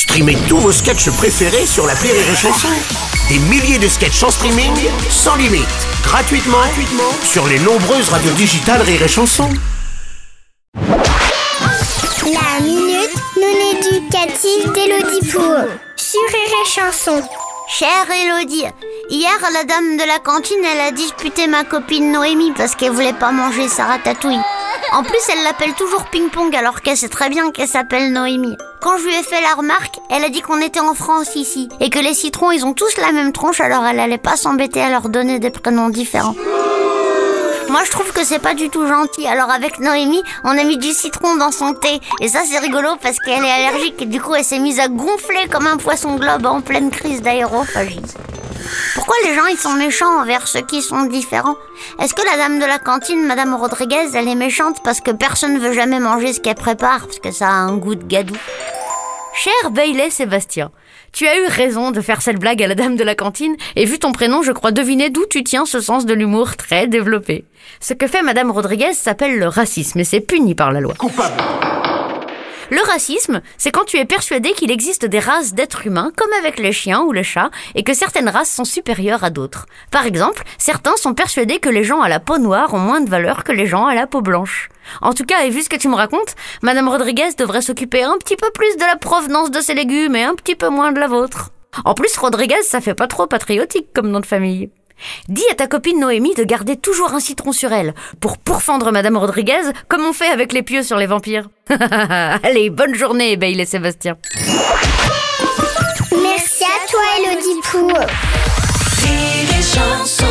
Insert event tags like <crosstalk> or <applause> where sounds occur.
Streamez tous vos sketchs préférés sur la Rire et Chanson. Des milliers de sketchs en streaming, sans limite, gratuitement, gratuitement sur les nombreuses radios digitales Rire et Chanson. La minute non éducative d'Elodie Pour sur Rire et Chanson. Chère Elodie, hier la dame de la cantine elle a disputé ma copine Noémie parce qu'elle voulait pas manger sa ratatouille. En plus elle l'appelle toujours ping pong alors qu'elle sait très bien qu'elle s'appelle Noémie. Quand je lui ai fait la remarque, elle a dit qu'on était en France ici et que les citrons ils ont tous la même tronche alors elle allait pas s'embêter à leur donner des prénoms différents. Moi, je trouve que c'est pas du tout gentil. Alors, avec Noémie, on a mis du citron dans son thé. Et ça, c'est rigolo parce qu'elle est allergique. Et du coup, elle s'est mise à gonfler comme un poisson globe en pleine crise d'aérophagie. Pourquoi les gens, ils sont méchants envers ceux qui sont différents? Est-ce que la dame de la cantine, Madame Rodriguez, elle est méchante parce que personne ne veut jamais manger ce qu'elle prépare? Parce que ça a un goût de gadou Cher Bailey Sébastien, tu as eu raison de faire cette blague à la dame de la cantine, et vu ton prénom, je crois deviner d'où tu tiens ce sens de l'humour très développé. Ce que fait Madame Rodriguez s'appelle le racisme, et c'est puni par la loi. Le racisme, c'est quand tu es persuadé qu'il existe des races d'êtres humains, comme avec les chiens ou les chats, et que certaines races sont supérieures à d'autres. Par exemple, certains sont persuadés que les gens à la peau noire ont moins de valeur que les gens à la peau blanche. En tout cas, et vu ce que tu me racontes, Madame Rodriguez devrait s'occuper un petit peu plus de la provenance de ses légumes et un petit peu moins de la vôtre. En plus, Rodriguez, ça fait pas trop patriotique comme nom de famille. Dis à ta copine Noémie de garder toujours un citron sur elle, pour pourfendre Madame Rodriguez, comme on fait avec les pieux sur les vampires. <laughs> Allez, bonne journée, Bailey Sébastien. Merci à toi, Elodie Pou. Et